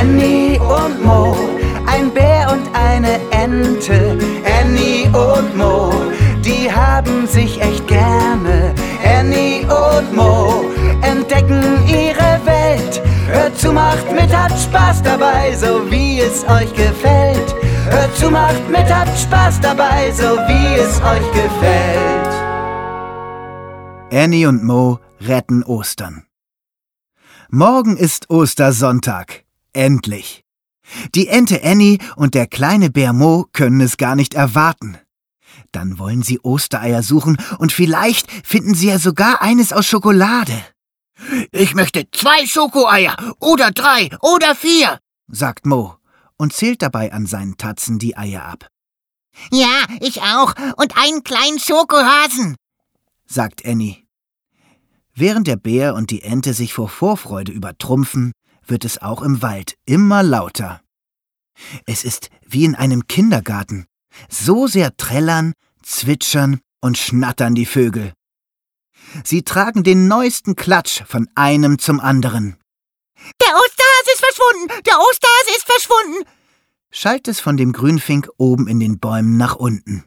Annie und Mo, ein Bär und eine Ente. Annie und Mo, die haben sich echt gerne. Annie und Mo entdecken ihre Welt. Hört zu, macht mit, habt Spaß dabei, so wie es euch gefällt. Hört zu, macht mit, habt Spaß dabei, so wie es euch gefällt. Annie und Mo retten Ostern. Morgen ist Ostersonntag. Endlich. Die Ente Annie und der kleine Bär Mo können es gar nicht erwarten. Dann wollen sie Ostereier suchen und vielleicht finden sie ja sogar eines aus Schokolade. Ich möchte zwei Schokoeier oder drei oder vier, sagt Mo und zählt dabei an seinen Tatzen die Eier ab. Ja, ich auch. Und einen kleinen Schokohasen, sagt Annie. Während der Bär und die Ente sich vor Vorfreude übertrumpfen, wird es auch im Wald immer lauter. Es ist wie in einem Kindergarten. So sehr trällern, zwitschern und schnattern die Vögel. Sie tragen den neuesten Klatsch von einem zum anderen. Der Osterhase ist verschwunden! Der Osterhase ist verschwunden! schallt es von dem Grünfink oben in den Bäumen nach unten.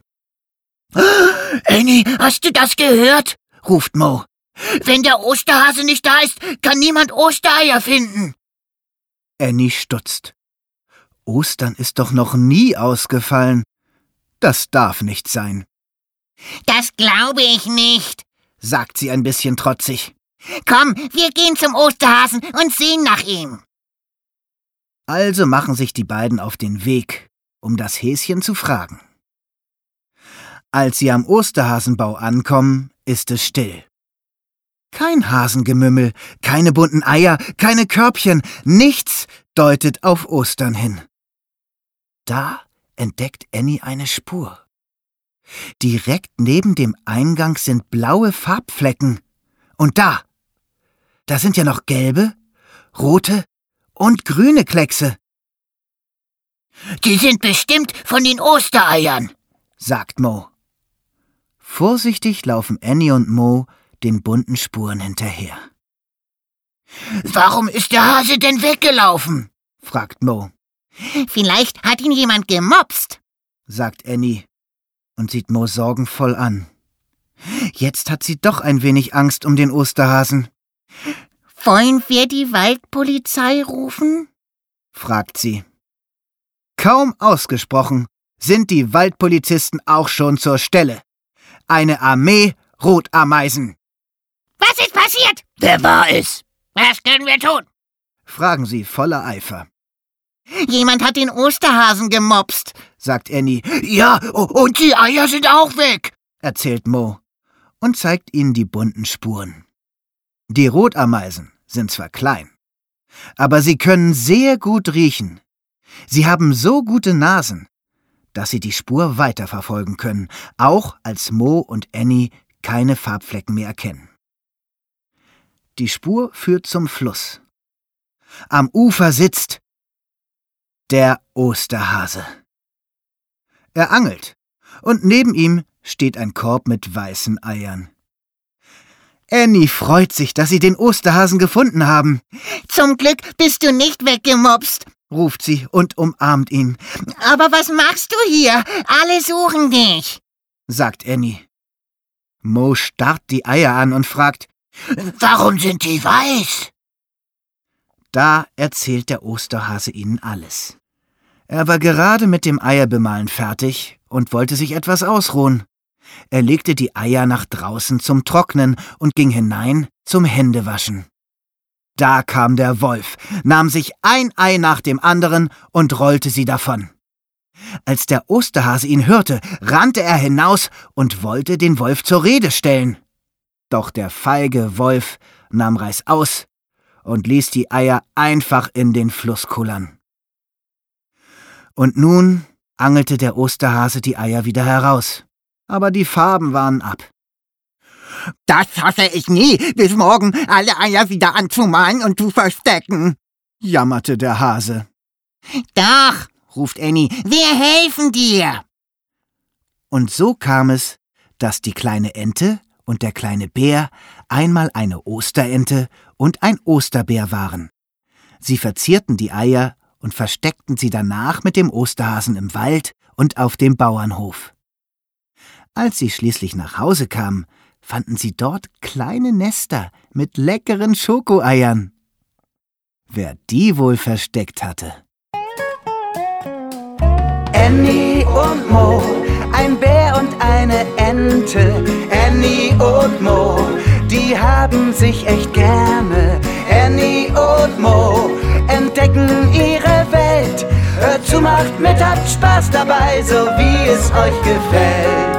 Annie, hast du das gehört? ruft Mo. Wenn der Osterhase nicht da ist, kann niemand Ostereier finden. Annie stutzt. Ostern ist doch noch nie ausgefallen. Das darf nicht sein. Das glaube ich nicht, sagt sie ein bisschen trotzig. Komm, wir gehen zum Osterhasen und sehen nach ihm. Also machen sich die beiden auf den Weg, um das Häschen zu fragen. Als sie am Osterhasenbau ankommen, ist es still. Kein Hasengemümmel, keine bunten Eier, keine Körbchen, nichts deutet auf Ostern hin. Da entdeckt Annie eine Spur. Direkt neben dem Eingang sind blaue Farbflecken. Und da, da sind ja noch gelbe, rote und grüne Kleckse. Die sind bestimmt von den Ostereiern, sagt Mo. Vorsichtig laufen Annie und Mo den bunten Spuren hinterher. Warum ist der Hase denn weggelaufen? fragt Mo. Vielleicht hat ihn jemand gemopst, sagt Annie und sieht Mo sorgenvoll an. Jetzt hat sie doch ein wenig Angst um den Osterhasen. Wollen wir die Waldpolizei rufen? fragt sie. Kaum ausgesprochen sind die Waldpolizisten auch schon zur Stelle. Eine Armee Rotameisen. Was ist passiert? Wer war es? Was können wir tun? fragen sie voller Eifer. Jemand hat den Osterhasen gemopst, sagt Annie. Ja, und die Eier sind auch weg, erzählt Mo und zeigt ihnen die bunten Spuren. Die Rotameisen sind zwar klein, aber sie können sehr gut riechen. Sie haben so gute Nasen, dass sie die Spur weiterverfolgen können, auch als Mo und Annie keine Farbflecken mehr erkennen. Die Spur führt zum Fluss. Am Ufer sitzt der Osterhase. Er angelt, und neben ihm steht ein Korb mit weißen Eiern. Annie freut sich, dass sie den Osterhasen gefunden haben. Zum Glück bist du nicht weggemopst, ruft sie und umarmt ihn. Aber was machst du hier? Alle suchen dich, sagt Annie. Mo starrt die Eier an und fragt, Warum sind die weiß? Da erzählt der Osterhase ihnen alles. Er war gerade mit dem Eierbemalen fertig und wollte sich etwas ausruhen. Er legte die Eier nach draußen zum Trocknen und ging hinein zum Händewaschen. Da kam der Wolf, nahm sich ein Ei nach dem anderen und rollte sie davon. Als der Osterhase ihn hörte, rannte er hinaus und wollte den Wolf zur Rede stellen. Doch der feige Wolf nahm Reißaus und ließ die Eier einfach in den Fluss kullern. Und nun angelte der Osterhase die Eier wieder heraus, aber die Farben waren ab. Das schaffe ich nie, bis morgen alle Eier wieder anzumalen und zu verstecken, jammerte der Hase. Doch, ruft Annie, wir helfen dir. Und so kam es, dass die kleine Ente und der kleine Bär einmal eine Osterente und ein Osterbär waren. Sie verzierten die Eier und versteckten sie danach mit dem Osterhasen im Wald und auf dem Bauernhof. Als sie schließlich nach Hause kamen, fanden sie dort kleine Nester mit leckeren Schokoeiern. Wer die wohl versteckt hatte? Annie und Mo, ein Bär und eine Ente. Annie und Mo, die haben sich echt gerne. Annie und Mo entdecken ihre Welt. Hört zu, macht mit, habt Spaß dabei, so wie es euch gefällt.